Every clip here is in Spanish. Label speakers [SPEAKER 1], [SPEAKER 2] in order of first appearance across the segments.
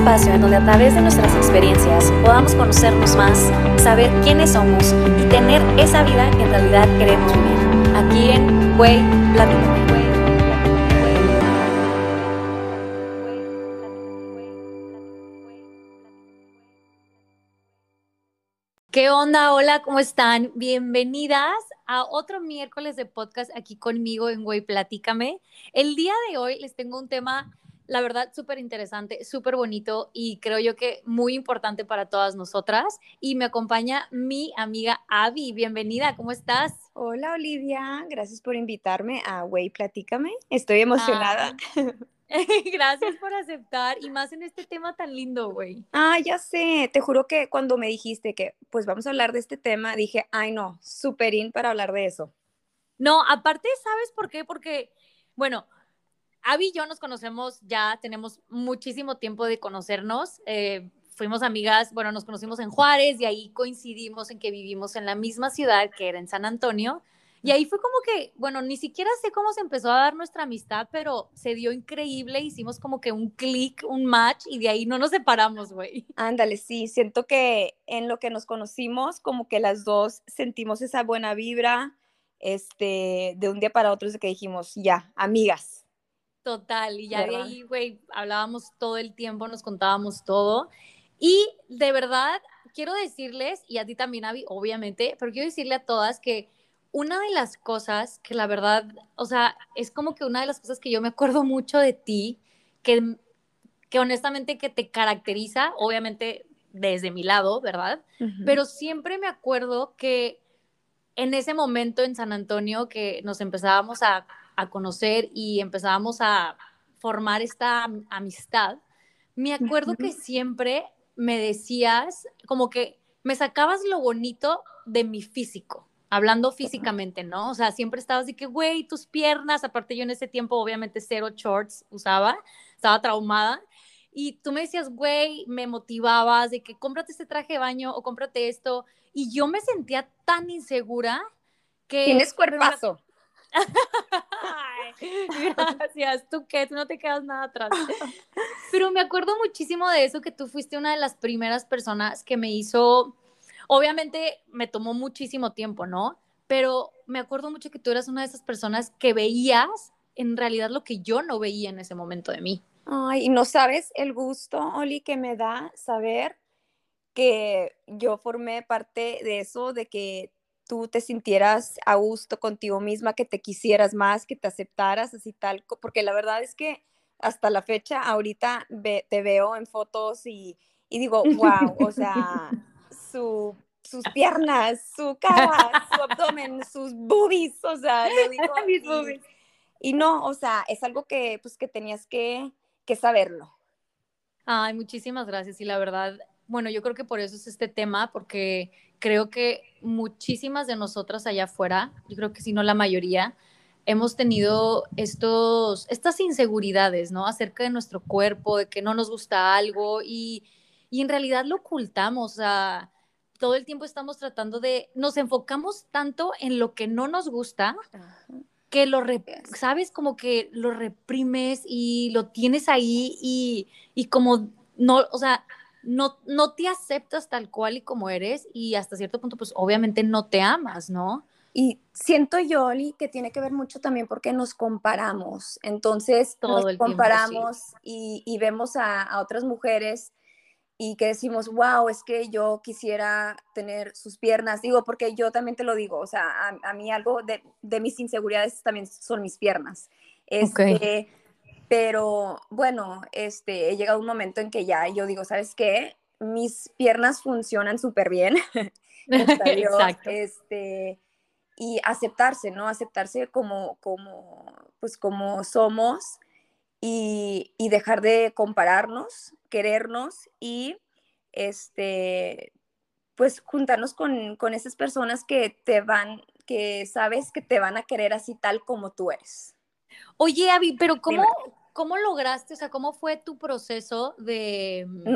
[SPEAKER 1] espacio en donde a través de nuestras experiencias podamos conocernos más, saber quiénes somos y tener esa vida que en realidad queremos vivir. Aquí en Güey Platícame. ¿Qué onda? Hola, ¿cómo están? Bienvenidas a otro miércoles de podcast aquí conmigo en Güey Platícame. El día de hoy les tengo un tema la verdad, súper interesante, súper bonito y creo yo que muy importante para todas nosotras. Y me acompaña mi amiga Avi. Bienvenida, ¿cómo estás?
[SPEAKER 2] Hola, Olivia. Gracias por invitarme a Way Platícame. Estoy emocionada.
[SPEAKER 1] Ah, gracias por aceptar y más en este tema tan lindo, güey.
[SPEAKER 2] Ah, ya sé. Te juro que cuando me dijiste que pues vamos a hablar de este tema, dije, ay no, súper in para hablar de eso.
[SPEAKER 1] No, aparte, ¿sabes por qué? Porque, bueno, Abby y yo nos conocemos ya, tenemos muchísimo tiempo de conocernos. Eh, fuimos amigas, bueno, nos conocimos en Juárez y ahí coincidimos en que vivimos en la misma ciudad que era en San Antonio. Y ahí fue como que, bueno, ni siquiera sé cómo se empezó a dar nuestra amistad, pero se dio increíble, hicimos como que un clic, un match y de ahí no nos separamos, güey.
[SPEAKER 2] Ándale, sí, siento que en lo que nos conocimos, como que las dos sentimos esa buena vibra, este, de un día para otro, de que dijimos, ya, amigas.
[SPEAKER 1] Total, y ya de ahí, güey, hablábamos todo el tiempo, nos contábamos todo. Y de verdad, quiero decirles, y a ti también, Avi, obviamente, pero quiero decirle a todas que una de las cosas que la verdad, o sea, es como que una de las cosas que yo me acuerdo mucho de ti, que, que honestamente que te caracteriza, obviamente desde mi lado, ¿verdad? Pero siempre me acuerdo que en ese momento en San Antonio que nos empezábamos a a conocer y empezábamos a formar esta amistad, me acuerdo que siempre me decías como que me sacabas lo bonito de mi físico, hablando físicamente, ¿no? O sea, siempre estabas de que, güey, tus piernas, aparte yo en ese tiempo obviamente cero shorts usaba, estaba traumada. Y tú me decías, güey, me motivabas de que cómprate este traje de baño o cómprate esto. Y yo me sentía tan insegura que...
[SPEAKER 2] Tienes cuerpazo.
[SPEAKER 1] gracias, tú qué, tú no te quedas nada atrás. Pero me acuerdo muchísimo de eso, que tú fuiste una de las primeras personas que me hizo, obviamente me tomó muchísimo tiempo, ¿no? Pero me acuerdo mucho que tú eras una de esas personas que veías en realidad lo que yo no veía en ese momento de mí.
[SPEAKER 2] Ay, no sabes el gusto, Oli, que me da saber que yo formé parte de eso, de que tú te sintieras a gusto contigo misma, que te quisieras más, que te aceptaras así tal, porque la verdad es que hasta la fecha, ahorita te veo en fotos y, digo, wow, o sea, sus piernas, su cara, su abdomen, sus boobies, o sea, lo digo. Mis boobies. Y no, o sea, es algo que, pues, que tenías que, que saberlo.
[SPEAKER 1] Ay, muchísimas gracias. Y la verdad, bueno, yo creo que por eso es este tema, porque creo que muchísimas de nosotras allá afuera, yo creo que si no la mayoría, hemos tenido estos, estas inseguridades, ¿no? Acerca de nuestro cuerpo, de que no nos gusta algo y, y en realidad lo ocultamos, o sea, todo el tiempo estamos tratando de, nos enfocamos tanto en lo que no nos gusta, que lo, sabes, como que lo reprimes y lo tienes ahí y, y como no, o sea, no, no te aceptas tal cual y como eres y hasta cierto punto, pues obviamente no te amas, ¿no?
[SPEAKER 2] Y siento yo, Oli, que tiene que ver mucho también porque nos comparamos. Entonces, Todo nos comparamos y, vemos a, otras mujeres y que decimos, wow, es que yo quisiera tener sus piernas. Digo, porque yo también te lo digo, o sea, a, mí algo de, mis inseguridades también son mis piernas. Este, pero bueno, este, he llegado un momento en que ya yo digo, ¿sabes qué? Mis piernas funcionan súper bien. Exacto. Este, y aceptarse, ¿no? Aceptarse como, como, pues como somos y, y dejar de compararnos, querernos y, este, pues juntarnos con, con esas personas que te van, que sabes que te van a querer así tal como tú eres.
[SPEAKER 1] Oye, Avi, pero ¿cómo, ¿cómo lograste, o sea, cómo fue tu proceso de, mm,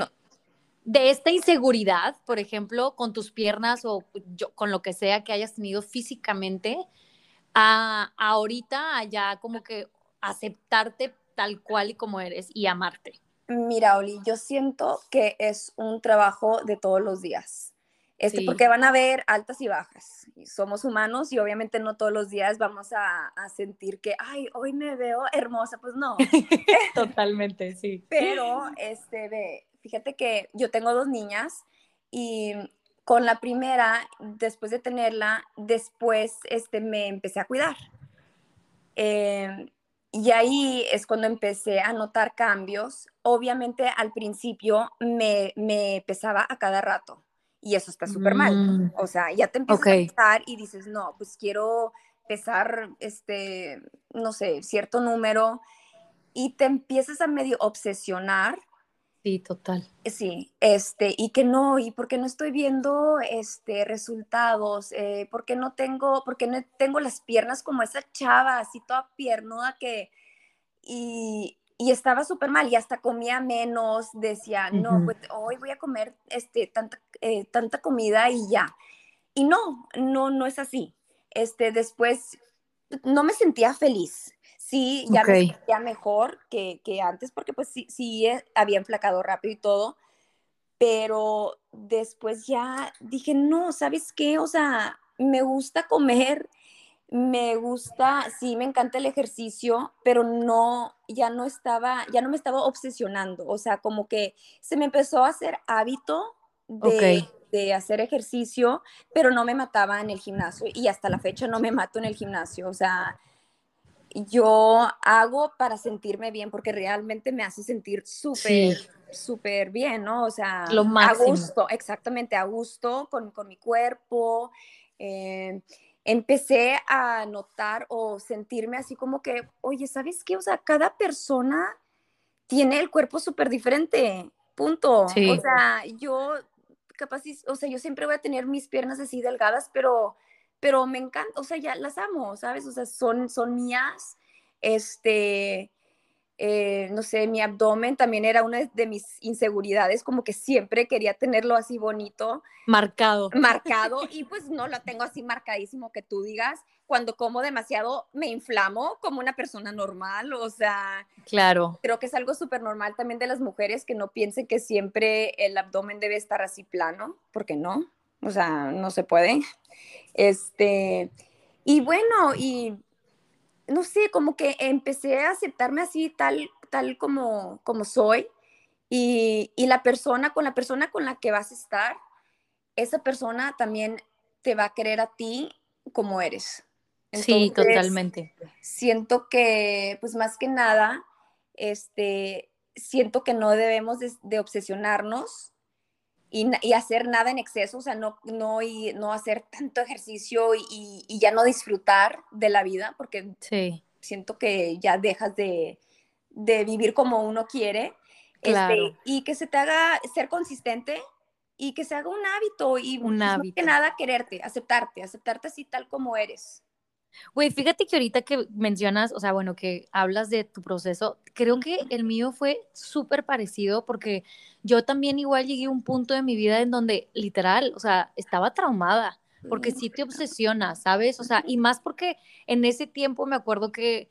[SPEAKER 1] de esta inseguridad, por ejemplo, con tus piernas o con lo que sea que hayas tenido físicamente, a, ahorita ya como que aceptarte tal cual y como eres y amarte?
[SPEAKER 2] Mira, Oli, yo siento que es un trabajo de todos los días. Este, Porque van a haber altas y bajas. Somos humanos y obviamente no todos los días vamos a, a sentir que, ay, hoy me veo hermosa. Pues no.
[SPEAKER 1] Totalmente, sí.
[SPEAKER 2] Pero, este, fíjate que yo tengo dos niñas y con la primera, después de tenerla, después este, me empecé a cuidar. Eh, y ahí es cuando empecé a notar cambios. Obviamente al principio me, me pesaba a cada rato y eso está súper mal. Mm. O sea, ya te empiezas a pesar y dices, no, pues quiero pesar, este, no sé, cierto número y te empiezas a medio obsesionar.
[SPEAKER 1] Sí, total.
[SPEAKER 2] Sí, este, y que no, y porque no estoy viendo este, resultados, eh, porque no tengo, porque no tengo las piernas como esa chava, así toda piernuda que, y, y estaba súper mal y hasta comía menos, decía, no, pues hoy voy a comer este, tanta, eh, tanta comida y ya. Y no, no, no es así. Este, después no me sentía feliz. Sí, ya me sentía mejor que, que, antes porque pues sí, sí eh, había enflacado rápido y todo, pero después ya dije, no, ¿sabes qué? O sea, me gusta comer me gusta, sí, me encanta el ejercicio, pero no, ya no estaba, ya no me estaba obsesionando, o sea, como que se me empezó a hacer hábito de, de hacer ejercicio, pero no me mataba en el gimnasio y hasta la fecha no me mato en el gimnasio, o sea, yo hago para sentirme bien porque realmente me hace sentir súper, súper bien, ¿no? O sea,
[SPEAKER 1] Lo
[SPEAKER 2] a gusto, exactamente, a gusto con, con mi cuerpo. Eh, empecé a notar o sentirme así como que, oye, ¿sabes qué? O sea, cada persona tiene el cuerpo súper diferente, punto. O sea, yo capaz, o sea, yo siempre voy a tener mis piernas así delgadas, pero, pero me encanta, o sea, ya las amo, ¿sabes? O sea, son, son mías, este, eh, no sé, mi abdomen también era una de mis inseguridades, como que siempre quería tenerlo así bonito.
[SPEAKER 1] Marcado.
[SPEAKER 2] Marcado, y pues no lo tengo así marcadísimo que tú digas. Cuando como demasiado me inflamo como una persona normal, o sea.
[SPEAKER 1] Claro.
[SPEAKER 2] Creo que es algo súper normal también de las mujeres que no piensen que siempre el abdomen debe estar así plano, porque no, o sea, no se puede. Este, y bueno, y no sé, como que empecé a aceptarme así tal, tal como, como soy y, la persona, con la persona con la que vas a estar, esa persona también te va a querer a ti como eres.
[SPEAKER 1] sí, totalmente.
[SPEAKER 2] Siento que, pues más que nada, este, siento que no debemos de obsesionarnos y, hacer nada en exceso, o sea, no, no, y, no hacer tanto ejercicio y, ya no disfrutar de la vida, porque siento que ya dejas de, vivir como uno quiere. Este, y que se te haga ser consistente y que se haga un hábito y un hábito. que nada quererte, aceptarte, aceptarte así tal como eres.
[SPEAKER 1] Güey, fíjate que ahorita que mencionas, o sea, bueno, que hablas de tu proceso, creo que el mío fue súper parecido porque yo también igual llegué a un punto de mi vida en donde literal, o sea, estaba traumada, porque sí te obsesiona, ¿sabes? O sea, y más porque en ese tiempo me acuerdo que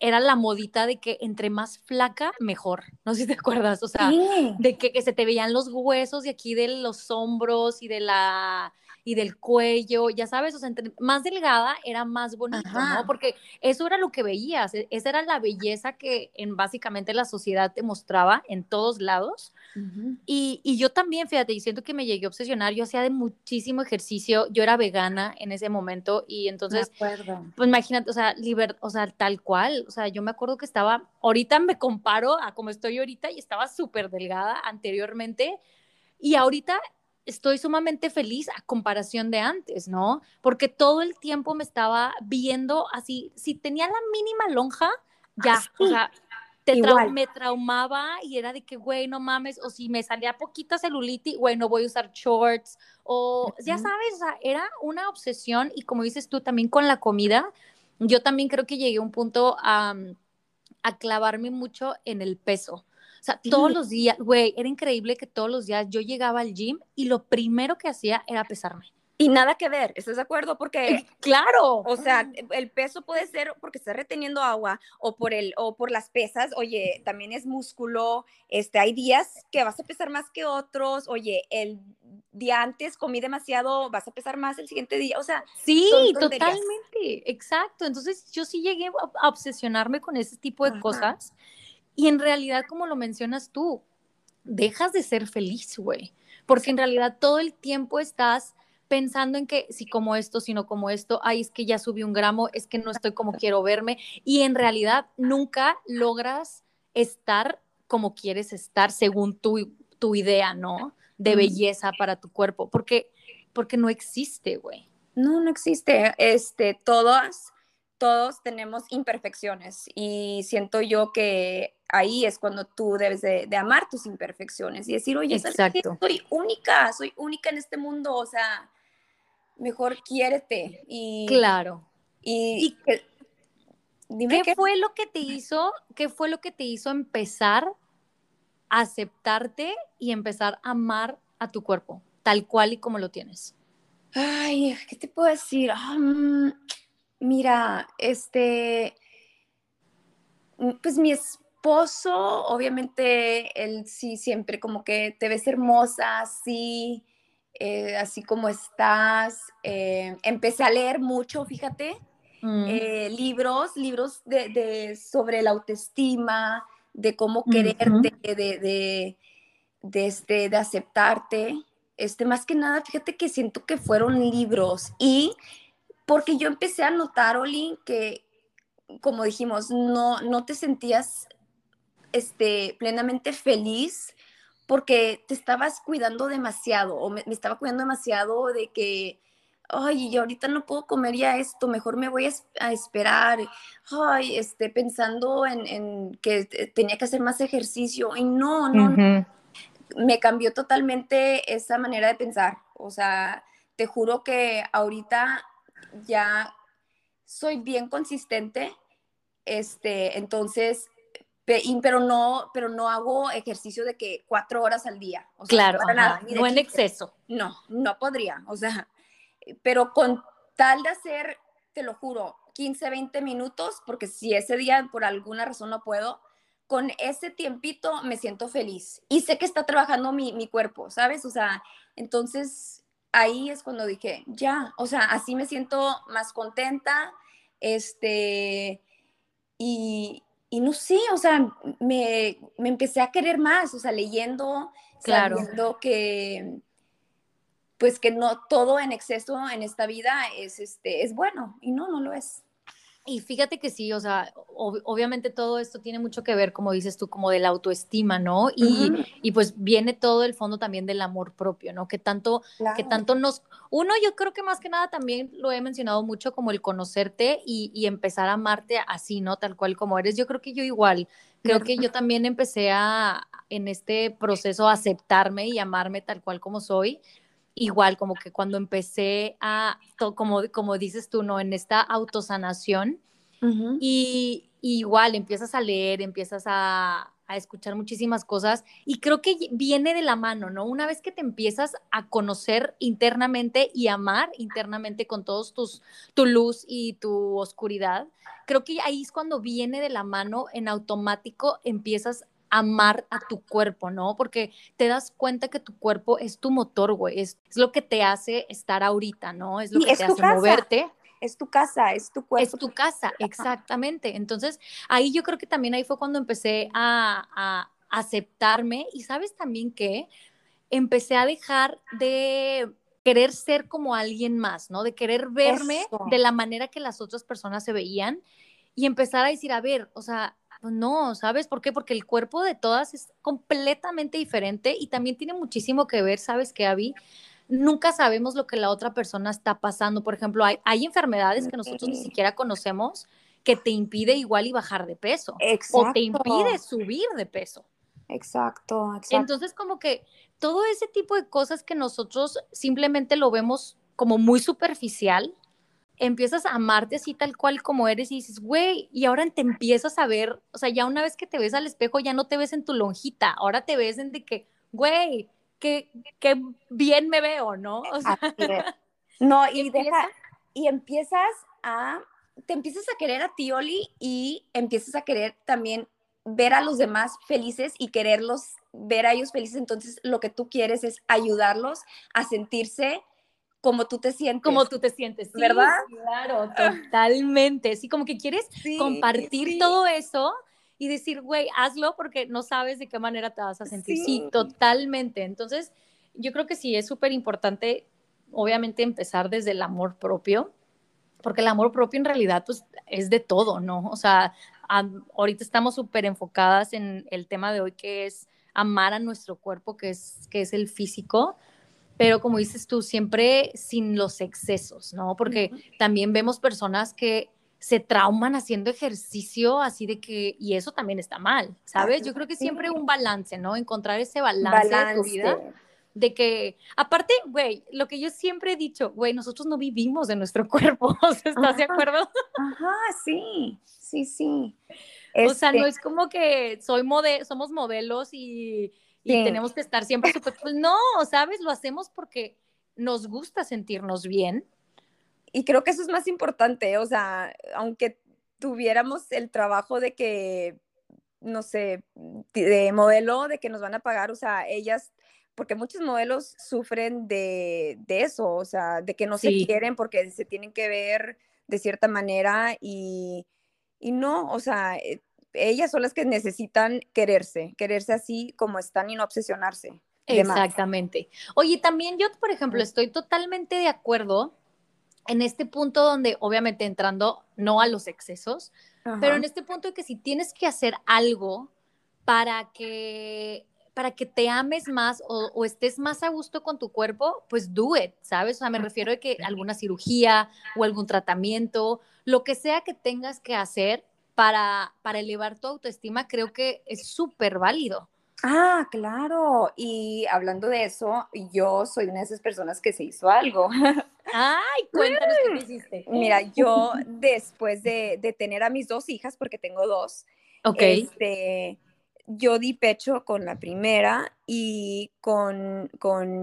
[SPEAKER 1] era la modita de que entre más flaca, mejor. No sé si te acuerdas, o sea, de que, que, se te veían los huesos de aquí de los hombros y de la y del cuello, ya sabes, o sea, más delgada era más bonito, ¿no? Porque eso era lo que veías, e, esa era la belleza que en básicamente la sociedad te mostraba en todos lados. y, y, yo también, fíjate, y siento que me llegué a obsesionar, yo hacía de muchísimo ejercicio, yo era vegana en ese momento y entonces, pues imagínate, o sea, liber, o sea, tal cual, o sea, yo me acuerdo que estaba, ahorita me comparo a como estoy ahorita y estaba súper delgada anteriormente. Y ahorita estoy sumamente feliz a comparación de antes, ¿no? Porque todo el tiempo me estaba viendo así, si tenía la mínima lonja, ya, o sea, te me traumaba y era de que, güey, no mames, o si me salía poquita celulitis, güey, no voy a usar shorts, o ya sabes, o sea, era una obsesión y como dices tú también con la comida, yo también creo que llegué a un punto a, a clavarme mucho en el peso sea, todos los días, güey, era increíble que todos los días yo llegaba al gym y lo primero que hacía era pesarme.
[SPEAKER 2] Y nada que ver, ¿estás de acuerdo? Porque,
[SPEAKER 1] eh, claro,
[SPEAKER 2] o sea, el peso puede ser porque está reteniendo agua o por, el, o por las pesas, oye, también es músculo, este, hay días que vas a pesar más que otros, oye, el día antes comí demasiado, vas a pesar más el siguiente día, o sea.
[SPEAKER 1] Sí, totalmente, exacto. Entonces yo sí llegué a obsesionarme con ese tipo de cosas y en realidad, como lo mencionas tú, dejas de ser feliz, güey, porque en realidad todo el tiempo estás pensando en que si como esto, sino como esto, ay, es que ya subí un gramo, es que no estoy como quiero verme y en realidad nunca logras estar como quieres estar según tu, tu idea, ¿no? De belleza para tu cuerpo, porque, porque no existe, güey.
[SPEAKER 2] No, no existe. Este, todos, todos tenemos imperfecciones y siento yo que ahí es cuando tú debes de, amar tus imperfecciones y decir, oye, soy única, soy única en este mundo, o sea, mejor quiérete. Y,
[SPEAKER 1] claro.
[SPEAKER 2] Y,
[SPEAKER 1] dime ¿qué fue lo que te hizo, qué fue lo que te hizo empezar a aceptarte y empezar a amar a tu cuerpo, tal cual y como lo tienes?
[SPEAKER 2] Ay, ¿qué te puedo decir? Ah, mm, mira, este, mm, pues mi esposo, obviamente, él sí siempre como que te ves hermosa, sí, eh, así como estás. Eh, empecé a leer mucho, fíjate, mm. eh, libros, libros de, sobre la autoestima, de cómo quererte, de, de, este, de aceptarte. Este, más que nada, fíjate que siento que fueron libros y porque yo empecé a notar, Oli, que como dijimos, no, no te sentías este, plenamente feliz porque te estabas cuidando demasiado o me, estaba cuidando demasiado de que, ay, yo ahorita no puedo comer ya esto, mejor me voy a, esperar, ay, este, pensando en, que tenía que hacer más ejercicio y no, no, me cambió totalmente esa manera de pensar, o sea, te juro que ahorita ya soy bien consistente, este, entonces pero no, pero no hago ejercicio de que cuatro horas al día.
[SPEAKER 1] O sea, claro, nada, no en exceso.
[SPEAKER 2] No, no podría, o sea, pero con tal de hacer, te lo juro, 15, 20 minutos, porque si ese día por alguna razón no puedo, con ese tiempito me siento feliz y sé que está trabajando mi, mi cuerpo, ¿sabes? O sea, entonces ahí es cuando dije, ya, o sea, así me siento más contenta, este, y, y no sé, o sea, me, empecé a querer más, o sea, leyendo, claro. sabiendo que pues que no todo en exceso en esta vida es este es bueno y no no lo es.
[SPEAKER 1] Y fíjate que sí, o sea, obviamente todo esto tiene mucho que ver, como dices tú, como de la autoestima, ¿no? Y, y pues viene todo el fondo también del amor propio, ¿no? Que tanto, que tanto nos, uno yo creo que más que nada también lo he mencionado mucho como el conocerte y, y empezar a amarte así, ¿no? Tal cual como eres. Yo creo que yo igual, creo que yo también empecé a, en este proceso, a aceptarme y amarme tal cual como soy igual como que cuando empecé a, como, como dices tú, ¿no? En esta autosanación y, igual empiezas a leer, empiezas a, a, escuchar muchísimas cosas y creo que viene de la mano, ¿no? Una vez que te empiezas a conocer internamente y amar internamente con todos tus, tu luz y tu oscuridad, creo que ahí es cuando viene de la mano, en automático empiezas amar a tu cuerpo, ¿no? Porque te das cuenta que tu cuerpo es tu motor, güey, es, lo que te hace estar ahorita, ¿no? Es lo que te hace moverte.
[SPEAKER 2] Es tu casa, es tu cuerpo.
[SPEAKER 1] Es tu casa, exactamente. Entonces, ahí yo creo que también ahí fue cuando empecé a, aceptarme y sabes también que empecé a dejar de querer ser como alguien más, ¿no? De querer verme de la manera que las otras personas se veían y empezar a decir, a ver, o sea, pues no, ¿sabes por qué? Porque el cuerpo de todas es completamente diferente y también tiene muchísimo que ver, ¿sabes qué, Abby? Nunca sabemos lo que la otra persona está pasando. Por ejemplo, hay, hay enfermedades que nosotros ni siquiera conocemos que te impide igual y bajar de peso. O te impide subir de peso.
[SPEAKER 2] Exacto, exacto.
[SPEAKER 1] Entonces, como que todo ese tipo de cosas que nosotros simplemente lo vemos como muy superficial, empiezas a amarte así tal cual como eres y dices, güey, y ahora te empiezas a ver, o sea, ya una vez que te ves al espejo ya no te ves en tu lonjita, ahora te ves en de que, güey, qué, qué bien me veo, ¿no? O sea,
[SPEAKER 2] No, y deja, y empiezas a, te empiezas a querer a ti, Oli, y empiezas a querer también ver a los demás felices y quererlos ver a ellos felices. Entonces, lo que tú quieres es ayudarlos a sentirse como tú te sientes.
[SPEAKER 1] Como tú te sientes,
[SPEAKER 2] sí, ¿verdad?
[SPEAKER 1] Claro, totalmente. Sí, como que quieres compartir todo eso y decir, güey, hazlo porque no sabes de qué manera te vas a sentir. Sí, totalmente. Entonces, yo creo que sí es súper importante, obviamente, empezar desde el amor propio, porque el amor propio en realidad, pues, es de todo, ¿no? O sea, ahorita estamos súper enfocadas en el tema de hoy, que es amar a nuestro cuerpo, que es, que es el físico, pero como dices tú, siempre sin los excesos, ¿no? Porque también vemos personas que se trauman haciendo ejercicio, así de que, y eso también está mal, ¿sabes? Yo creo que siempre un balance, ¿no? Encontrar ese balance, balance. de tu vida de que, aparte, güey, lo que yo siempre he dicho, güey, nosotros no vivimos de nuestro cuerpo, ¿estás de acuerdo?
[SPEAKER 2] Ajá, sí, sí, sí.
[SPEAKER 1] O sea, no este es como que soy mode somos modelos y, tenemos que estar siempre súper, pues no, ¿sabes? Lo hacemos porque nos gusta sentirnos bien.
[SPEAKER 2] Y creo que eso es más importante, o sea, aunque tuviéramos el trabajo de que, no sé, de modelo, de que nos van a pagar, o sea, ellas porque muchos modelos sufren de, eso, o sea, de que no se quieren porque se tienen que ver de cierta manera y, no, o sea, eh, ellas son las que necesitan quererse, quererse así como están y no obsesionarse.
[SPEAKER 1] Exactamente. Oye, también yo, por ejemplo, estoy totalmente de acuerdo en este punto donde, obviamente, entrando no a los excesos, pero en este punto de que si tienes que hacer algo para que para que te ames más o, estés más a gusto con tu cuerpo, pues do it, ¿sabes? O sea, me refiero a que alguna cirugía o algún tratamiento, lo que sea que tengas que hacer para, para elevar tu autoestima, creo que es súper válido.
[SPEAKER 2] Ah, claro. Y hablando de eso, yo soy una de esas personas que se hizo algo.
[SPEAKER 1] Ay, cuéntanos qué hiciste.
[SPEAKER 2] Mira, yo después de, de, tener a mis dos hijas, porque tengo dos, okay. este, yo di pecho con la primera y con,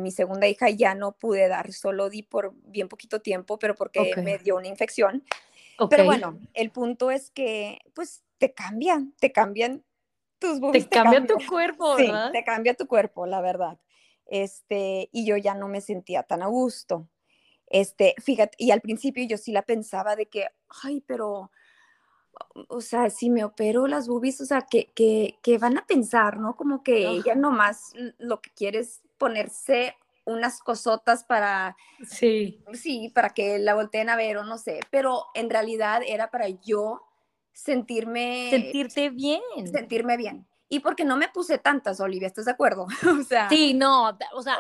[SPEAKER 2] mi segunda hija ya no pude dar, solo di por bien poquito tiempo, pero porque me dio una infección. Pero bueno, el punto es que pues te cambian, te cambian tus
[SPEAKER 1] boobies. Te, cambia tu cuerpo, ¿verdad?
[SPEAKER 2] Sí, te cambia tu cuerpo, la verdad. Este, y yo ya no me sentía tan a gusto. Este, fíjate, y al principio yo sí la pensaba de que, ay, pero o sea, si me opero las boobies, o sea, que, que, van a pensar, ¿no? Como que ella nomás lo que quiere es ponerse unas cosotas para,
[SPEAKER 1] sí.
[SPEAKER 2] sí, para que la volteen a ver o no sé, pero en realidad era para yo sentirme...
[SPEAKER 1] Sentirte bien.
[SPEAKER 2] Sentirme bien. Y porque no me puse tantas, Olivia, ¿estás de acuerdo?
[SPEAKER 1] o sea... Sí, no, o sea...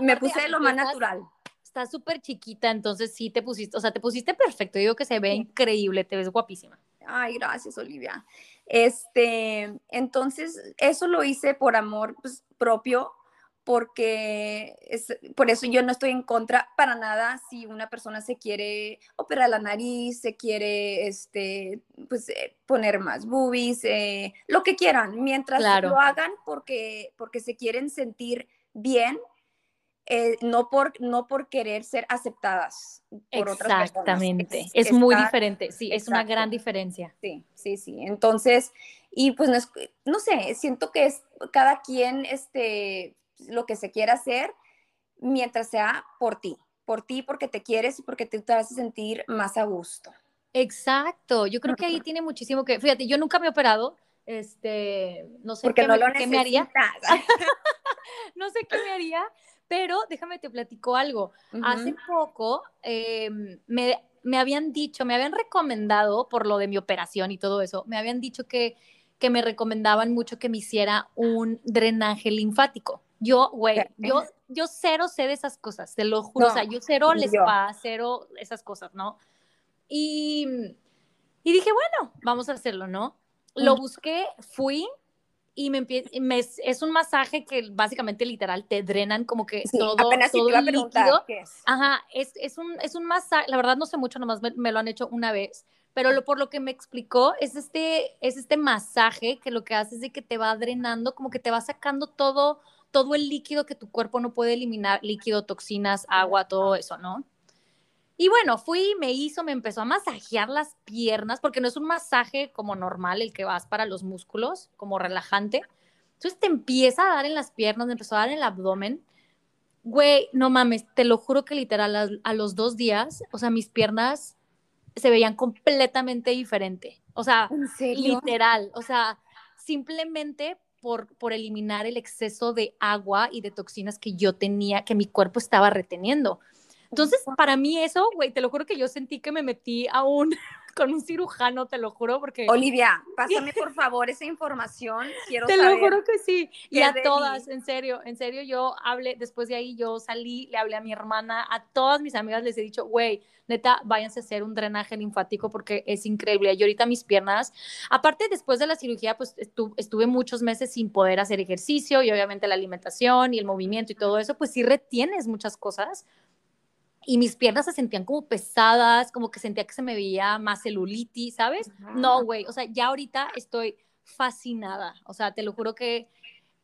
[SPEAKER 2] me puse lo más natural
[SPEAKER 1] está súper chiquita, entonces sí te pusiste, o sea, te pusiste perfecto. digo que se ve increíble, te ves guapísima.
[SPEAKER 2] Ay, gracias, Olivia. Este, entonces, eso lo hice por amor pues, propio, porque es, por eso yo no estoy en contra para nada si una persona se quiere operar la nariz, se quiere este, pues, eh, poner más boobies, eh, lo que quieran, mientras lo hagan porque, porque se quieren sentir bien eh, no, por, no por querer ser aceptadas por otras personas.
[SPEAKER 1] Exactamente, es, muy diferente, sí, es una gran diferencia.
[SPEAKER 2] Sí, sí, sí. Entonces, y pues no, no, sé, siento que es cada quien este, lo que se quiera hacer mientras sea por ti, por ti porque te quieres y porque te, te vas a sentir más a gusto.
[SPEAKER 1] Exacto, yo creo que ahí tiene muchísimo que, fíjate, yo nunca me he operado, este, no sé
[SPEAKER 2] porque
[SPEAKER 1] qué,
[SPEAKER 2] no lo
[SPEAKER 1] qué me haría. no sé qué me haría, pero déjame te platico algo. Hace poco em, me, me, habían dicho, me habían recomendado por lo de mi operación y todo eso, me habían dicho que, que me recomendaban mucho que me hiciera un drenaje linfático. Yo, güey, yo, yo cero sé de esas cosas, te lo juro. o sea, yo cero el spa, cero esas cosas, ¿no? Y, y dije, bueno, vamos a hacerlo, ¿no? Lo busqué, fui, y me, me, es un masaje que básicamente literal te drenan como que todo,
[SPEAKER 2] apenas
[SPEAKER 1] todo
[SPEAKER 2] el líquido.
[SPEAKER 1] Qué es. Ajá, es, es, un, es un masaje, la verdad no sé mucho, nomás me, lo han hecho una vez, pero lo, por lo que me explicó es este, es este masaje que lo que hace es de que te va drenando, como que te va sacando todo, todo el líquido que tu cuerpo no puede eliminar, líquido, toxinas, agua, todo eso, ¿no? Y bueno, fui, me hizo, me empezó a masajear las piernas, porque no es un masaje como normal, el que vas para los músculos, como relajante. Entonces te empieza a dar en las piernas, me empezó a dar en el abdomen. Güey, no mames, te lo juro que literal a, los dos días, o sea, mis piernas se veían completamente diferente. O sea, literal, o sea, simplemente por, por eliminar el exceso de agua y de toxinas que yo tenía, que mi cuerpo estaba reteniendo. Entonces, para mí eso, güey, te lo juro que yo sentí que me metí a un, con un cirujano, te lo juro, porque...
[SPEAKER 2] Olivia, pásame por favor esa información, quiero
[SPEAKER 1] Te lo juro que sí, y a todas, en serio, en serio, yo hablé, después de ahí yo salí, le hablé a mi hermana, a todas mis amigas les he dicho, güey, neta, váyanse a hacer un drenaje linfático porque es increíble. Y ahorita mis piernas, aparte después de la cirugía, pues estuve muchos meses sin poder hacer ejercicio y obviamente la alimentación y el movimiento y todo eso, pues sí retienes muchas cosas y mis piernas se sentían como pesadas, como que sentía que se me veía más celulitis, ¿sabes? No, güey, o sea, ya ahorita estoy fascinada, o sea, te lo juro que...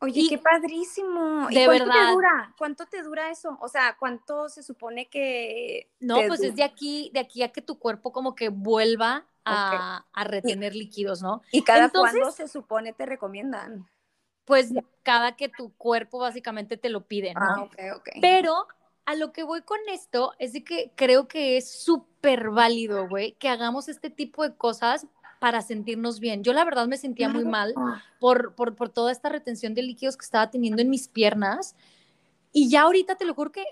[SPEAKER 2] Oye, qué padrísimo. ¿Y cuánto te dura? ¿Cuánto te dura eso? O sea, ¿cuánto se supone que...
[SPEAKER 1] No, pues es de aquí, de aquí a que tu cuerpo como que vuelva a, retener líquidos, ¿no?
[SPEAKER 2] ¿Y cada cuándo se supone te recomiendan?
[SPEAKER 1] Pues cada que tu cuerpo básicamente te lo pide, ¿no?
[SPEAKER 2] Ah, ok, ok.
[SPEAKER 1] Pero a lo que voy con esto es de que creo que es súper válido, güey, que hagamos este tipo de cosas para sentirnos bien. Yo la verdad me sentía muy mal por, por, por, toda esta retención de líquidos que estaba teniendo en mis piernas. Y ya ahorita te lo juro que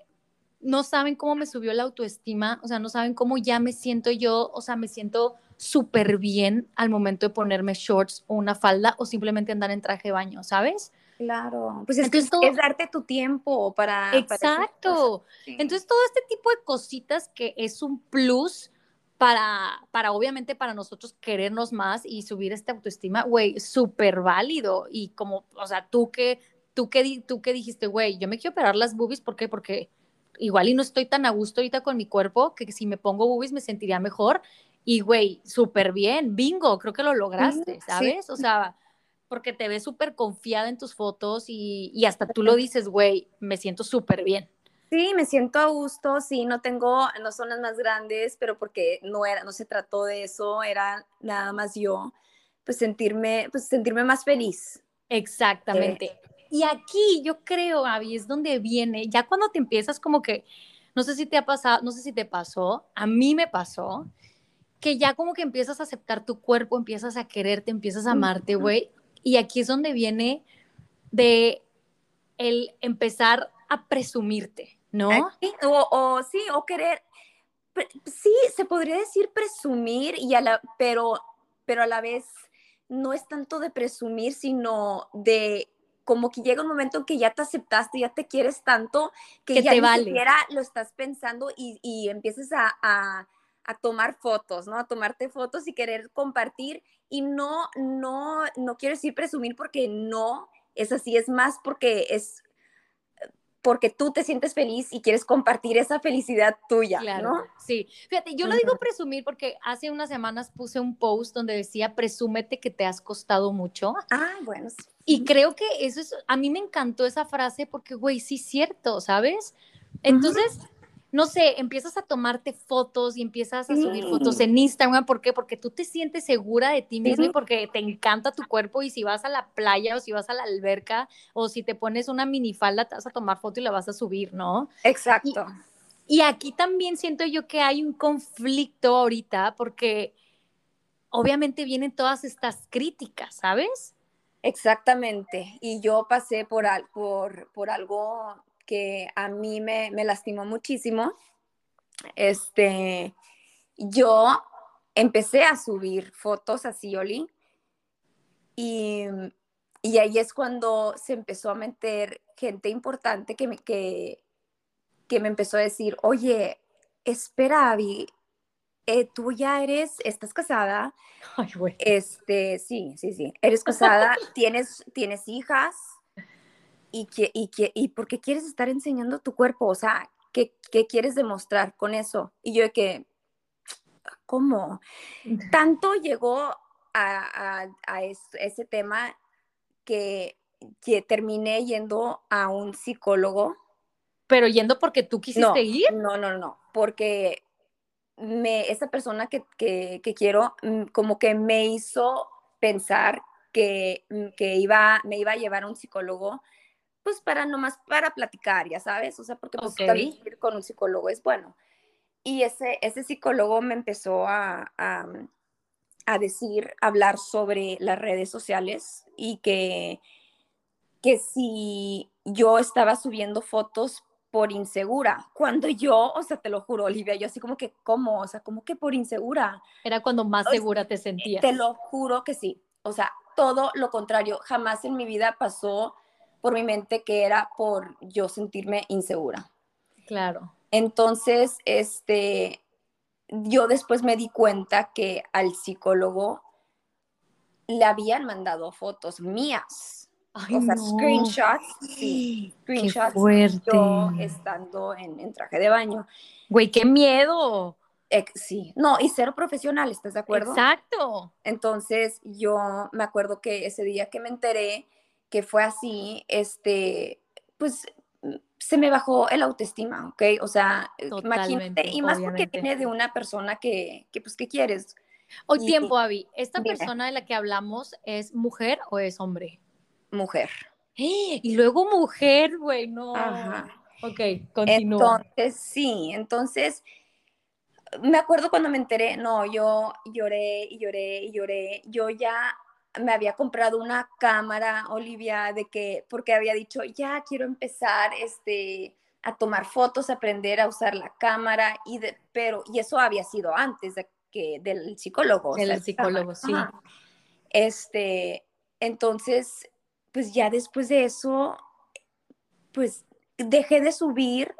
[SPEAKER 1] no saben cómo me subió la autoestima, o sea, no saben cómo ya me siento yo, o sea, me siento súper bien al momento de ponerme shorts o una falda o simplemente andar en traje de baño, ¿sabes?
[SPEAKER 2] Claro, pues es que es darte tu tiempo para...
[SPEAKER 1] Exacto. Entonces todo este tipo de cositas que es un plus para, para obviamente para nosotros querernos más y subir esta autoestima, güey, súper válido. Y como, o sea, tú que, tú que, tú que dijiste, güey, yo me quiero operar las boobies, ¿por qué? Porque igual y no estoy tan a gusto ahorita con mi cuerpo que si me pongo boobies me sentiría mejor. Y, güey, súper bien, bingo, creo que lo lograste, ¿sabes? O sea, porque te ves súper confiada en tus fotos y, hasta tú lo dices, güey, me siento súper bien.
[SPEAKER 2] Sí, me siento a gusto, sí, no tengo, no son las más grandes, pero porque no era, no se trató de eso, era nada más yo, pues sentirme, pues sentirme más feliz.
[SPEAKER 1] Exactamente. Eh. Y aquí yo creo, Abby, es donde viene, ya cuando te empiezas como que, no sé si te ha pasado, no sé si te pasó, a mí me pasó, que ya como que empiezas a aceptar tu cuerpo, empiezas a quererte, empiezas a amarte, güey, y aquí es donde viene de el empezar a presumirte, ¿no?
[SPEAKER 2] O, sí, o querer, sí, se podría decir presumir, y a la, pero, pero a la vez no es tanto de presumir, sino de como que llega un momento en que ya te aceptaste, ya te quieres tanto, que, ya te ni siquiera lo estás pensando y, y empiezas a, a tomar fotos, ¿no? A tomarte fotos y querer compartir. Y no, no, no quiero decir presumir porque no es así, es más porque es porque tú te sientes feliz y quieres compartir esa felicidad tuya, ¿no?
[SPEAKER 1] Sí, fíjate, yo lo digo presumir porque hace unas semanas puse un post donde decía, presúmete que te has costado mucho.
[SPEAKER 2] Ah, bueno.
[SPEAKER 1] Y creo que eso es, a mí me encantó esa frase porque, güey, sí es cierto, ¿sabes? Entonces, no sé, empiezas a tomarte fotos y empiezas a subir fotos en Instagram. ¿Por qué? Porque tú te sientes segura de ti mismo y porque te encanta tu cuerpo y si vas a la playa o si vas a la alberca o si te pones una minifalda, te vas a tomar foto y la vas a subir, ¿no?
[SPEAKER 2] Exacto.
[SPEAKER 1] Y, y aquí también siento yo que hay un conflicto ahorita porque obviamente vienen todas estas críticas, ¿sabes?
[SPEAKER 2] Exactamente. Y yo pasé por, por, por algo que a mí me, lastimó muchísimo, este, yo empecé a subir fotos a Cioli y, y ahí es cuando se empezó a meter gente importante que me, que, que me empezó a decir, oye, espera, Abby, eh, tú ya eres, estás casada.
[SPEAKER 1] Ay, güey.
[SPEAKER 2] Este, sí, sí, sí. Eres casada, tienes, tienes hijas, y, que, y, que, y por qué quieres estar enseñando tu cuerpo, o sea, ¿qué, qué quieres demostrar con eso? Y yo de que, ¿cómo? Tanto llegó a, a, ese tema que que terminé yendo a un psicólogo.
[SPEAKER 1] Pero yendo porque tú quisiste ir.
[SPEAKER 2] No, no, no, porque me, esa persona que, quiero mm, como que me hizo pensar que, mm, que, iba, me iba a llevar a un psicólogo, pues para nomás para platicar, ya sabes, o sea, porque pues ir con un psicólogo es bueno. Y ese, ese psicólogo me empezó a, a, a decir, hablar sobre las redes sociales y que, que si yo estaba subiendo fotos por insegura, cuando yo, o sea, te lo juro, Olivia, yo así como que, ¿cómo? O sea, como que por insegura.
[SPEAKER 1] Era cuando más segura te sentías.
[SPEAKER 2] Te lo juro que sí. O sea, todo lo contrario, jamás en mi vida pasó por mi mente que era por yo sentirme insegura.
[SPEAKER 1] Claro.
[SPEAKER 2] Entonces, este, yo después me di cuenta que al psicólogo le habían mandado fotos mías o sea, screenshots, sí, screenshots yo estando en, traje de baño.
[SPEAKER 1] Güey, qué miedo.
[SPEAKER 2] sí, no, y cero profesional, ¿estás de acuerdo?
[SPEAKER 1] Exacto.
[SPEAKER 2] Entonces, yo me acuerdo que ese día que me enteré que fue así, este, pues se me bajó el autoestima, ¿ok? O sea, imagínate, y más porque viene de una persona que, que pues, ¿qué quieres?
[SPEAKER 1] Hoy tiempo, Avi, ¿esta persona de la que hablamos es mujer o es hombre?
[SPEAKER 2] mujer.
[SPEAKER 1] Y luego mujer, güey, no. Ajá. Ok, continúa.
[SPEAKER 2] Entonces, sí, entonces, me acuerdo cuando me enteré, no, yo lloré y lloré y lloré. Yo ya me había comprado una cámara, Olivia, de que, porque había dicho, ya quiero empezar, este, a tomar fotos, aprender a usar la cámara, y de, pero, y eso había sido antes de que, del psicólogo.
[SPEAKER 1] Del psicólogo, sí.
[SPEAKER 2] Este, entonces, pues ya después de eso, pues dejé de subir.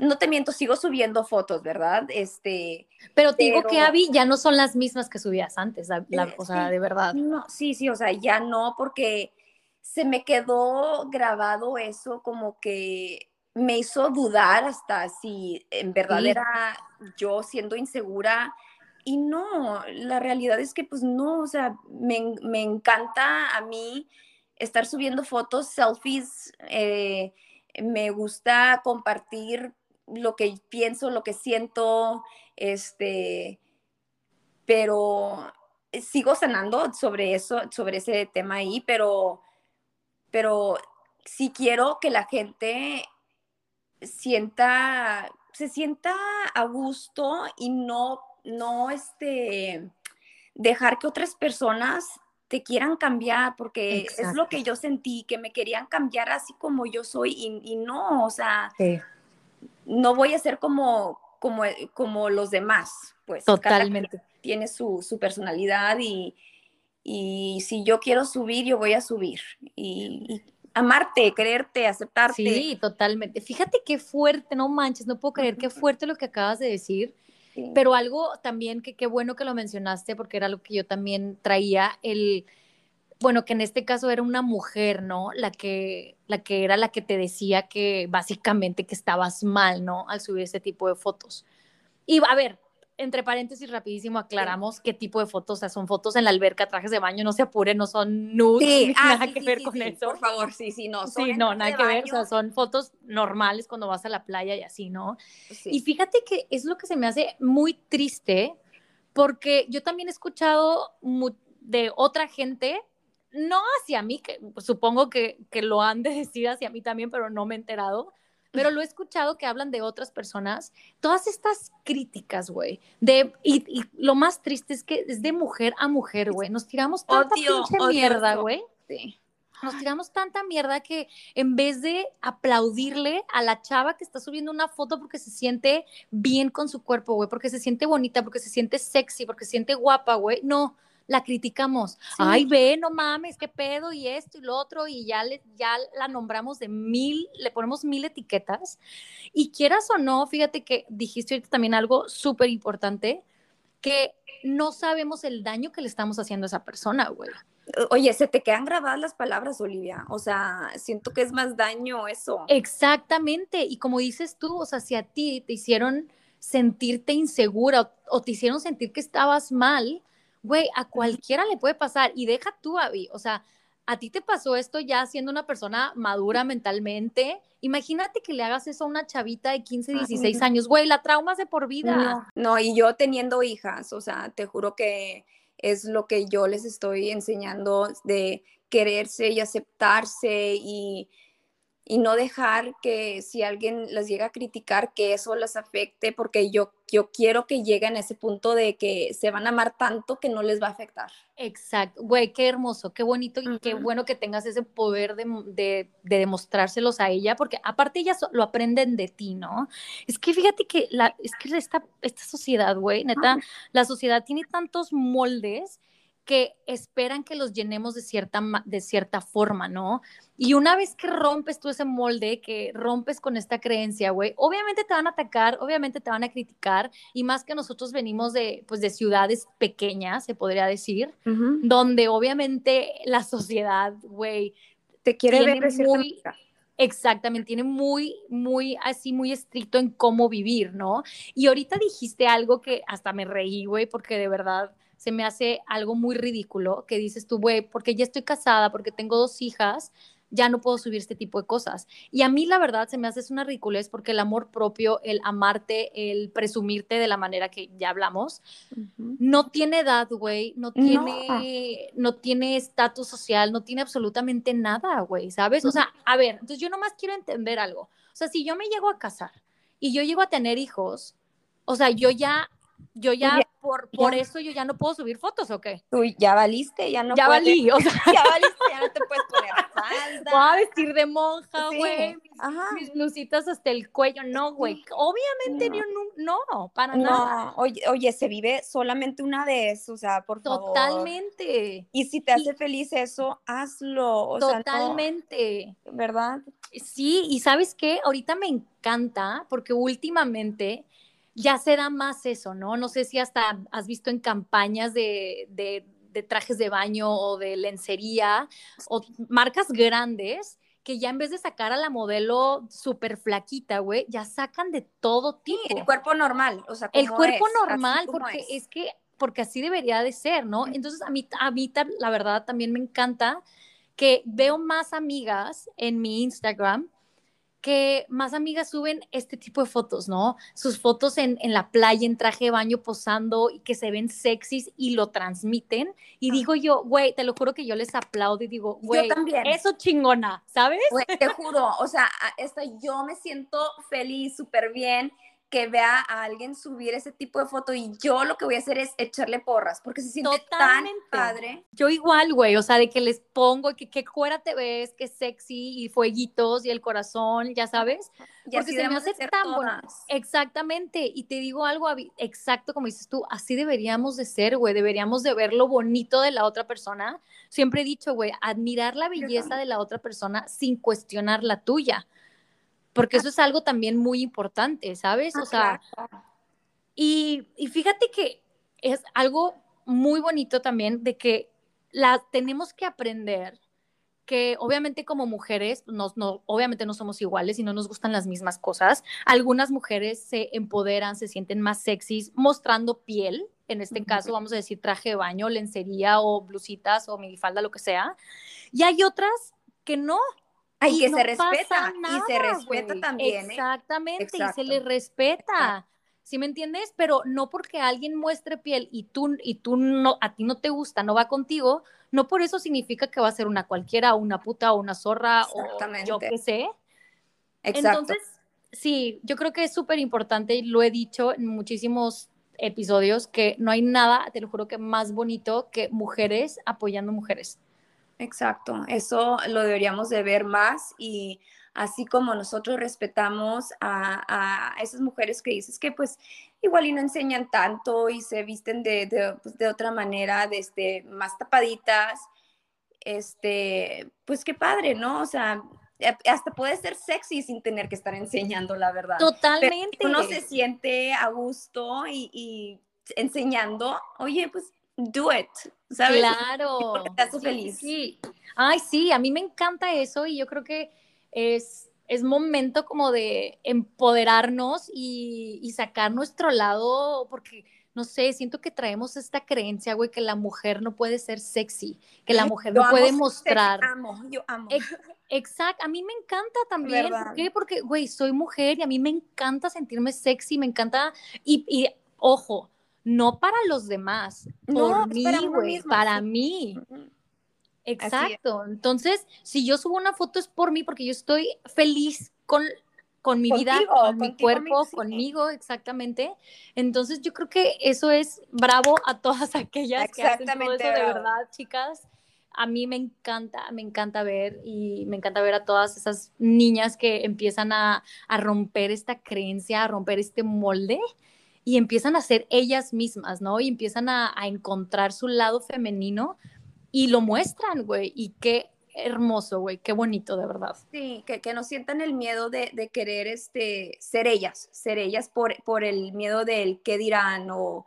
[SPEAKER 2] No te miento, sigo subiendo fotos, ¿verdad? Este,
[SPEAKER 1] pero te digo que Abby ya no son las mismas que subías antes, la, o sea, de verdad.
[SPEAKER 2] No, sí, sí, o sea, ya no, porque se me quedó grabado eso como que me hizo dudar hasta si en verdad era yo siendo insegura. Y no, la realidad es que pues no, o sea, me, me encanta a mí estar subiendo fotos, selfies, eh, me gusta compartir lo que pienso, lo que siento, este, pero sigo sanando sobre eso, sobre ese tema ahí, pero, pero sí quiero que la gente sienta, se sienta a gusto y no, no, este, dejar que otras personas te quieran cambiar, porque es lo que yo sentí, que me querían cambiar así como yo soy y, no, o sea, no voy a ser como, como, como los demás, pues.
[SPEAKER 1] Totalmente.
[SPEAKER 2] Tiene su, su personalidad y, y, si yo quiero subir, yo voy a subir. Y, amarte, creerte, aceptarte.
[SPEAKER 1] Sí, totalmente. Fíjate qué fuerte, no manches, no puedo creer qué fuerte lo que acabas de decir. Pero algo también que qué bueno que lo mencionaste porque era algo que yo también traía, el, bueno, que en este caso era una mujer, ¿no? La que, la que era la que te decía que básicamente que estabas mal, ¿no? Al subir ese tipo de fotos. Y a ver, entre paréntesis, rapidísimo aclaramos qué tipo de fotos, o sea, son fotos en la alberca, trajes de baño, no se apuren, no son nudes, sí. Ah, nada que ver con eso.
[SPEAKER 2] Por favor, sí, sí, no.
[SPEAKER 1] sí, no, nada que ver, o sea, son fotos normales cuando vas a la playa y así, ¿no? Y fíjate que es lo que se me hace muy triste, porque yo también he escuchado de otra gente, no hacia mí, que supongo que, que lo han de decir hacia mí también, pero no me he enterado, pero lo he escuchado que hablan de otras personas, todas estas críticas, güey, de, y, lo más triste es que es de mujer a mujer, güey, nos tiramos tanta pinche mierda, güey. Sí. Nos tiramos tanta mierda que en vez de aplaudirle a la chava que está subiendo una foto porque se siente bien con su cuerpo, güey, porque se siente bonita, porque se siente sexy, porque se siente guapa, güey, no, la criticamos. Ay, ve, no mames, qué pedo, y esto y lo otro, y ya, le, ya la nombramos de mil, le ponemos mil etiquetas. Y quieras o no, fíjate que dijiste ahorita también algo súper importante, que no sabemos el daño que le estamos haciendo a esa persona, güey.
[SPEAKER 2] Oye, se te quedan grabadas las palabras, Olivia. O sea, siento que es más daño eso.
[SPEAKER 1] Exactamente. Y como dices tú, o sea, si a ti te hicieron sentirte insegura o te hicieron sentir que estabas mal, güey, a cualquiera le puede pasar y deja tú, Abby, o sea, a ti te pasó esto ya siendo una persona madura mentalmente. Imagínate que le hagas eso a una chavita de 15, 16 años, güey, la trauma es de por vida.
[SPEAKER 2] No, no, y yo teniendo hijas, o sea, te juro que es lo que yo les estoy enseñando de quererse y aceptarse y y no dejar que si alguien las llega a criticar, que eso las afecte, porque yo, yo quiero que lleguen a ese punto de que se van a amar tanto que no les va a afectar.
[SPEAKER 1] Exacto, güey, qué hermoso, qué bonito y qué bueno que tengas ese poder de, de, de, demostrárselos a ella, porque aparte ellas lo aprenden de ti, ¿no? Es que fíjate que, la, es que esta, esta sociedad, güey, neta, la sociedad tiene tantos moldes que esperan que los llenemos de cierta, de cierta forma, ¿no? Y una vez que rompes tú ese molde, que rompes con esta creencia, güey, obviamente te van a atacar, obviamente te van a criticar, y más que nosotros venimos de, pues, de ciudades pequeñas, se podría decir, donde obviamente la sociedad, güey,
[SPEAKER 2] te quiere ver
[SPEAKER 1] muy... Exactamente, tiene muy, muy, así, muy estricto en cómo vivir, ¿no? Y ahorita dijiste algo que hasta me reí, güey, porque de verdad se me hace algo muy ridículo que dices tú, güey, porque ya estoy casada, porque tengo dos hijas, ya no puedo subir este tipo de cosas. Y a mí la verdad se me hace una ridiculez porque el amor propio, el amarte, el presumirte de la manera que ya hablamos, no tiene edad, güey, no tiene no tiene estatus social, no tiene absolutamente nada, güey, ¿sabes? O sea, a ver, entonces yo nomás quiero entender algo. O sea, si yo me llego a casar y yo llego a tener hijos, o sea, yo ya yo ya, por, por eso yo ya no puedo subir fotos, ¿o qué?
[SPEAKER 2] Tú ya valiste, ya no
[SPEAKER 1] Ya valí, o sea.
[SPEAKER 2] ya valiste, ya no te puedes poner falda.
[SPEAKER 1] Voy a vestir de monja, güey. Mis, blusitas hasta el cuello, no, güey. Obviamente no. no, para nada.
[SPEAKER 2] Oye, oye, se vive solamente una vez, o sea, por
[SPEAKER 1] favor. Totalmente.
[SPEAKER 2] Y si te hace feliz eso, hazlo.
[SPEAKER 1] totalmente.
[SPEAKER 2] ¿Verdad?
[SPEAKER 1] Sí, y ¿sabes qué? Ahorita me encanta porque últimamente ya se da más eso, ¿no? No sé si hasta has visto en campañas de, de, trajes de baño o de lencería o marcas grandes que ya en vez de sacar a la modelo súper flaquita, güey, ya sacan de todo tipo.
[SPEAKER 2] el cuerpo normal, o sea,
[SPEAKER 1] el cuerpo normal, porque es. que, porque así debería de ser, ¿no? Entonces a mí, a mí la verdad también me encanta que veo más amigas en mi Instagram que más amigas suben este tipo de fotos, ¿no? Sus fotos en, la playa, en traje de baño, posando y que se ven sexys y lo transmiten. Y digo yo, güey, te lo juro que yo les aplaudo y digo, güey, eso chingona, ¿sabes?
[SPEAKER 2] Güey, te juro, o sea, esta, yo me siento feliz, súper bien que vea a alguien subir ese tipo de foto y yo lo que voy a hacer es echarle porras porque se siente tan padre.
[SPEAKER 1] Yo igual, güey, o sea, de que les pongo que qué cuera te ves, qué sexy y fueguitos y el corazón, ya sabes, porque se me hace tan bueno. Exactamente, y te digo algo exacto como dices tú, así deberíamos de ser, güey, deberíamos de ver lo bonito de la otra persona. Siempre he dicho, güey, admirar la belleza de la otra persona sin cuestionar la tuya porque eso es algo también muy importante, ¿sabes? Ah, o sea, y, fíjate que es algo muy bonito también de que la tenemos que aprender que obviamente como mujeres, no, obviamente no somos iguales y no nos gustan las mismas cosas. Algunas mujeres se empoderan, se sienten más sexys mostrando piel, en este caso vamos a decir traje de baño, lencería o blusitas o minifalda, lo que sea. Y hay otras que no,
[SPEAKER 2] Ay, que se respeta y se respeta también.
[SPEAKER 1] ¿eh? Exactamente, y se le respeta. ¿Sí me entiendes? Pero no porque alguien muestre piel y tú, y tú no, a ti no te gusta, no va contigo, no por eso significa que va a ser una cualquiera, una puta o una zorra o yo qué sé. Exacto. Entonces, sí, yo creo que es súper importante y lo he dicho en muchísimos episodios que no hay nada, te lo juro que más bonito que mujeres apoyando mujeres.
[SPEAKER 2] Exacto, eso lo deberíamos de ver más y así como nosotros respetamos a, esas mujeres que dices que pues igual y no enseñan tanto y se visten de, de, pues, otra manera, de este, más tapaditas, este, pues qué padre, ¿no? O sea, eh, hasta puede ser sexy sin tener que estar enseñando la verdad.
[SPEAKER 1] Totalmente.
[SPEAKER 2] uno se siente a gusto y, y enseñando, oye, pues do it, ¿sabes?
[SPEAKER 1] Claro.
[SPEAKER 2] Estás feliz.
[SPEAKER 1] Sí. Ay, sí, a mí me encanta eso y yo creo que es, es momento como de empoderarnos y, y sacar nuestro lado, porque no sé, siento que traemos esta creencia, güey, que la mujer no puede ser sexy, que la mujer no puede mostrar.
[SPEAKER 2] Yo amo, yo amo.
[SPEAKER 1] Exacto, a mí me encanta también. ¿Por qué? Porque, güey, soy mujer y a mí me encanta sentirme sexy, me encanta. Y, y ojo, no para los demás, por mí, güey, para mí. Exacto. Entonces, si yo subo una foto es por mí, porque yo estoy feliz con con mi vida, con mi cuerpo, conmigo, exactamente. Entonces yo creo que eso es bravo a todas aquellas que hacen todo eso de verdad, chicas. A mí me encanta, me encanta ver y me encanta ver a todas esas niñas que empiezan a, a romper esta creencia, a romper este molde y empiezan a ser ellas mismas, ¿no? Y empiezan a, a encontrar su lado femenino y lo muestran, güey. Y qué hermoso, güey, qué bonito, de verdad.
[SPEAKER 2] Sí, que, que no sientan el miedo de, de, querer este, ser ellas, ser ellas por, por el miedo del qué dirán o,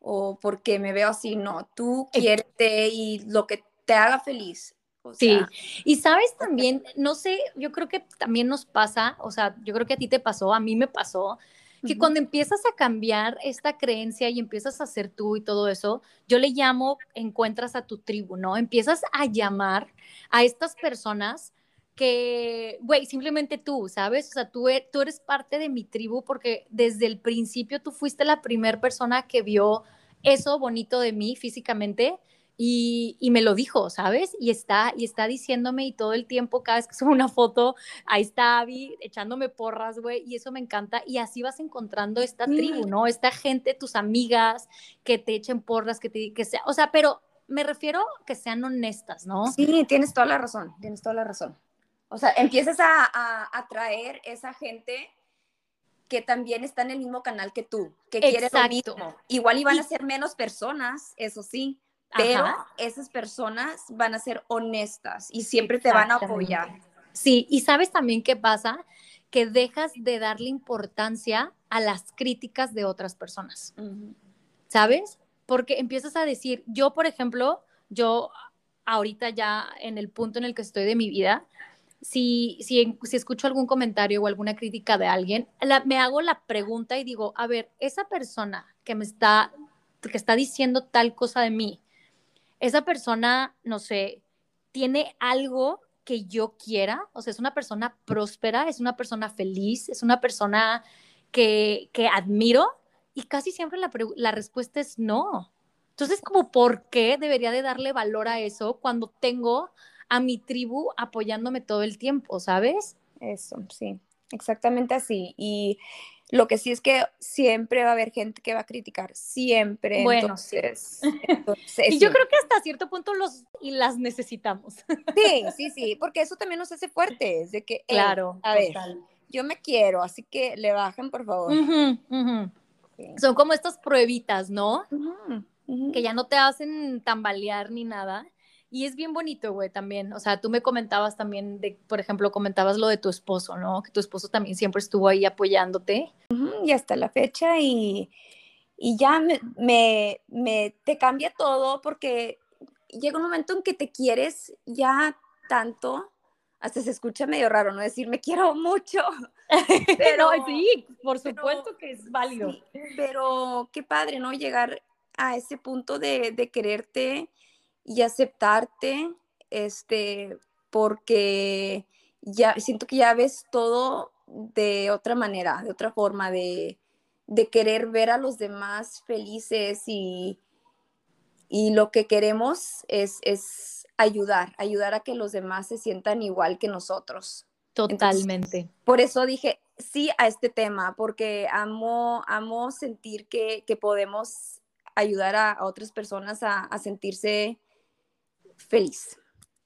[SPEAKER 2] o porque me veo así, no, tú quiérete y lo que te haga feliz.
[SPEAKER 1] sí, y sabes también, no sé, yo creo que también nos pasa, o sea, yo creo que a ti te pasó, a mí me pasó, que cuando empiezas a cambiar esta creencia y empiezas a ser tú y todo eso, yo le llamo encuentras a tu tribu, ¿no? Empiezas a llamar a estas personas que, güey, simplemente tú, ¿sabes? O sea, tú, e, tú eres parte de mi tribu porque desde el principio tú fuiste la primera persona que vio eso bonito de mí físicamente y, me lo dijo, ¿sabes? Y está, y está diciéndome y todo el tiempo, cada vez que subo una foto, ahí está Abby echándome porras, güey, y eso me encanta. Y así vas encontrando esta tribu, ¿no? Esta gente, tus amigas, que te echen porras, que te, que sea, o sea, pero me refiero que sean honestas, ¿no?
[SPEAKER 2] Sí, tienes toda la razón, tienes toda la razón. O sea, empiezas a, atraer esa gente que también está en el mismo canal que tú, que quiere lo mismo. Igual iban a ser menos personas, eso sí, pero esas personas van a ser honestas y siempre te van a apoyar.
[SPEAKER 1] Sí, y sabes también qué pasa, que dejas de darle importancia a las críticas de otras personas. ¿Sabes? Porque empiezas a decir, yo, por ejemplo, yo ahorita ya en el punto en el que estoy de mi vida, si, si, si escucho algún comentario o alguna crítica de alguien, me hago la pregunta y digo, a ver, esa persona que me está, que está diciendo tal cosa de mí, esa persona, no sé, tiene algo que yo quiera, o sea, es una persona próspera, es una persona feliz, es una persona que, que admiro y casi siempre la, respuesta es no. Entonces, como, ¿por qué debería de darle valor a eso cuando tengo a mi tribu apoyándome todo el tiempo, ¿sabes?
[SPEAKER 2] Eso, sí, exactamente así. Y lo que sí es que siempre va a haber gente que va a criticar, siempre. Bueno, entonces,
[SPEAKER 1] y yo creo que hasta cierto punto los y las necesitamos.
[SPEAKER 2] Sí, sí, sí, porque eso también nos hace fuertes, de que, claro, a ver, yo me quiero, así que le bajen, por favor.
[SPEAKER 1] Son como estas pruebitas, ¿no? Que ya no te hacen tambalear ni nada. Y es bien bonito, güey, también. O sea, tú me comentabas también de, por ejemplo, comentabas lo de tu esposo, ¿no? Que tu esposo también siempre estuvo ahí apoyándote.
[SPEAKER 2] y hasta la fecha y, y ya me, me, me, te cambia todo porque llega un momento en que te quieres ya tanto, hasta se escucha medio raro, ¿no? Decir, me quiero mucho.
[SPEAKER 1] Pero sí, por supuesto que es válido.
[SPEAKER 2] pero qué padre, ¿no? Llegar a ese punto de, de quererte y aceptarte, este, porque ya siento que ya ves todo de otra manera, de otra forma, de, querer ver a los demás felices y, y lo que queremos es, es, ayudar, ayudar a que los demás se sientan igual que nosotros.
[SPEAKER 1] Totalmente.
[SPEAKER 2] por eso dije sí a este tema, porque amo, amo sentir que, podemos ayudar a, otras personas a, a sentirse feliz.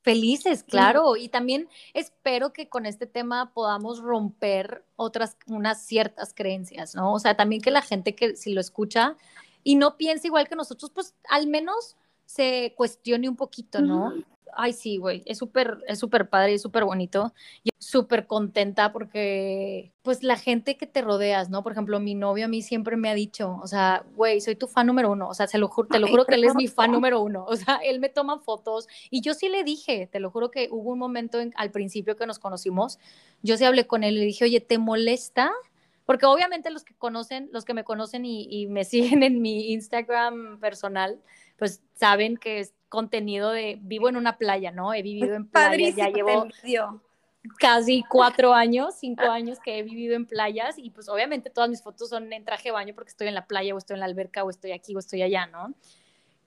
[SPEAKER 1] Felices, claro. Y también espero que con este tema podamos romper otras, unas ciertas creencias, ¿no? O sea, también que la gente que si lo escucha y no piensa igual que nosotros, pues al menos se cuestione un poquito, ¿no? Ay, sí, güey, es súper, es súper padre, es súper bonito. Y súper contenta porque, pues, la gente que te rodeas, ¿no? Por ejemplo, mi novio a mí siempre me ha dicho, o sea, güey, soy tu fan número uno. O sea, se lo te lo juro que él es mi fan número uno. O sea, él me toma fotos y yo sí le dije, te lo juro que hubo un momento al principio que nos conocimos, yo sí hablé con él y le dije, oye, ¿te molesta? porque obviamente los que conocen, los que me conocen y, me siguen en mi Instagram personal, pues saben que es contenido de vivo en una playa, ¿no? He vivido en playa, ya llevo casi cuatro años, cinco años que he vivido en playas y pues obviamente todas mis fotos son en traje de baño porque estoy en la playa o estoy en la alberca o estoy aquí o estoy allá, ¿no?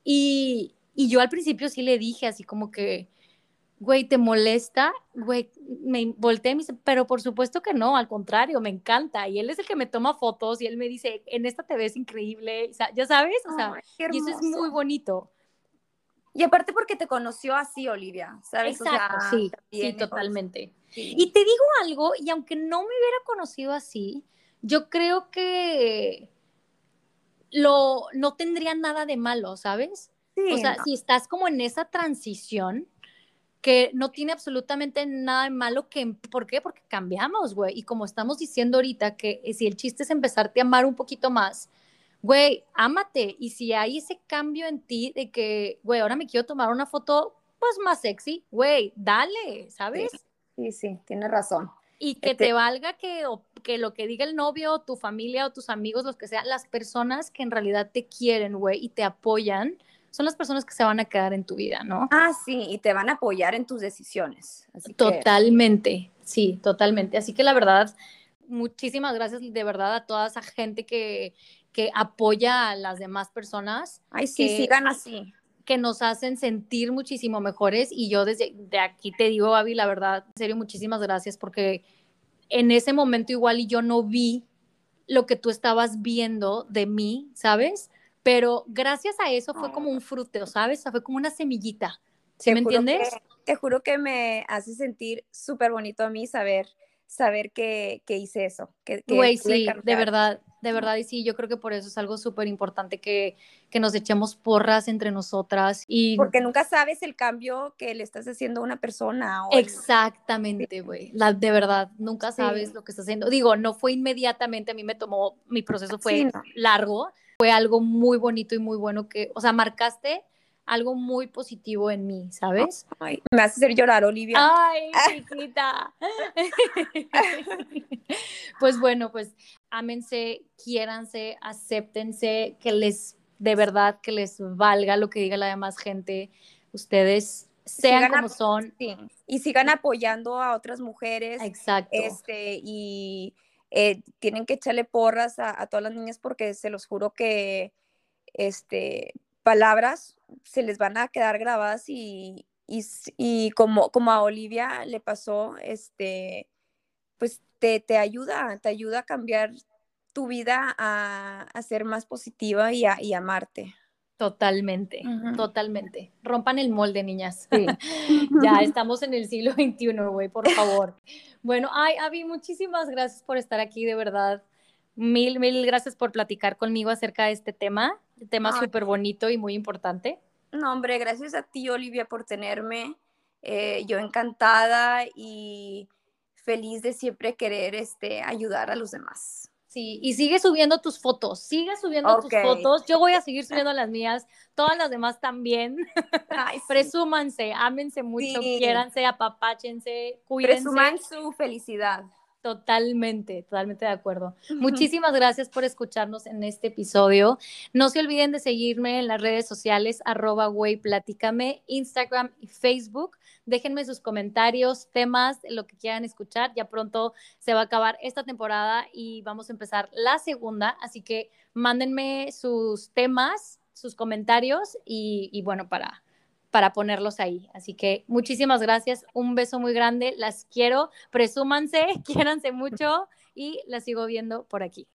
[SPEAKER 1] Y, y yo al principio sí le dije así como que, güey, ¿te molesta? Güey, me volteé y me dice, pero por supuesto que no, al contrario, me encanta. Y él es el que me toma fotos y él me dice, en esta te ves increíble, o sea, ya sabes, o sea, y eso es muy bonito.
[SPEAKER 2] Y aparte porque te conoció así, Olivia, ¿sabes?
[SPEAKER 1] Exacto, sí, sí, totalmente. Y te digo algo, y aunque no me hubiera conocido así, yo creo que lo, no tendría nada de malo, ¿sabes? o sea, si estás como en esa transición, que no tiene absolutamente nada de malo que, ¿por qué? Porque cambiamos, güey. Y como estamos diciendo ahorita, que eh, si el chiste es empezarte a amar un poquito más, güey, ámate. Y si hay ese cambio en ti de que, güey, ahora me quiero tomar una foto, pues más sexy, güey, dale, ¿sabes?
[SPEAKER 2] Sí, sí, tienes razón.
[SPEAKER 1] Y que te este valga que, que lo que diga el novio, tu familia o tus amigos, los que sean, las personas que en realidad te quieren, güey, y te apoyan, son las personas que se van a quedar en tu vida, ¿no?
[SPEAKER 2] Ah, sí, y te van a apoyar en tus decisiones.
[SPEAKER 1] totalmente, sí, totalmente. Así que la verdad, muchísimas gracias de verdad a toda esa gente que, que apoya a las demás personas.
[SPEAKER 2] Ay, sí, sigan así.
[SPEAKER 1] Que nos hacen sentir muchísimo mejores. Y yo desde de aquí te digo, Avi, la verdad, en serio, muchísimas gracias porque en ese momento igual y yo no vi lo que tú estabas viendo de mí, ¿sabes? Pero gracias a eso fue como un fruto, ¿sabes? fue como una semillita. ¿Sí me entiendes?
[SPEAKER 2] te juro que me hace sentir súper bonito a mí saber, saber que, que hice eso.
[SPEAKER 1] Güey, sí, de verdad, de verdad, y sí, yo creo que por eso es algo súper importante que, que, nos echemos porras entre nosotras. y
[SPEAKER 2] Porque nunca sabes el cambio que le estás haciendo a una persona.
[SPEAKER 1] Exactamente, güey, de verdad, nunca sabes lo que estás haciendo. Digo, no fue inmediatamente, a mí me tomó, mi proceso fue largo, fue algo muy bonito y muy bueno que, o sea, marcaste algo muy positivo en mí, ¿sabes?
[SPEAKER 2] Ay, me hace hacer llorar, Olivia.
[SPEAKER 1] Ay, chiquita. pues bueno, pues ámense, quiéranse, acéptense, que les, de verdad, que les valga lo que diga la demás gente. Ustedes sean como son.
[SPEAKER 2] Y sigan apoyando a otras mujeres.
[SPEAKER 1] Exacto.
[SPEAKER 2] Este, y eh, tienen que echarle porras a, todas las niñas porque se los juro que este, palabras se les van a quedar grabadas y, y, como, como a Olivia le pasó, este, pues te, te, ayuda, te ayuda a cambiar tu vida a, a ser más positiva y a, y amarte.
[SPEAKER 1] Totalmente, totalmente. Rompan el molde, niñas. ya estamos en el siglo XXI, güey, por favor. bueno, ay, Avi, muchísimas gracias por estar aquí, de verdad. Mil, mil gracias por platicar conmigo acerca de este tema, tema súper bonito y muy importante.
[SPEAKER 2] No, hombre, gracias a ti, Olivia, por tenerme. Eh, yo encantada y feliz de siempre querer este, ayudar a los demás.
[SPEAKER 1] Sí, y sigue subiendo tus fotos, sigue subiendo tus fotos. Yo voy a seguir subiendo las mías, todas las demás también. Presúmanse, ámense mucho, sí. quiéranse, apapáchense, cuídense.
[SPEAKER 2] Presuman su felicidad.
[SPEAKER 1] Totalmente, totalmente de acuerdo. Muchísimas gracias por escucharnos en este episodio. No se olviden de seguirme en las redes sociales, arroba platícame, Instagram y Facebook. Déjenme sus comentarios, temas, lo que quieran escuchar. Ya pronto se va a acabar esta temporada y vamos a empezar la segunda. Así que mándenme sus temas, sus comentarios y, y bueno, para, para ponerlos ahí. Así que muchísimas gracias, un beso muy grande, las quiero, presúmanse, quiéranse mucho y las sigo viendo por aquí.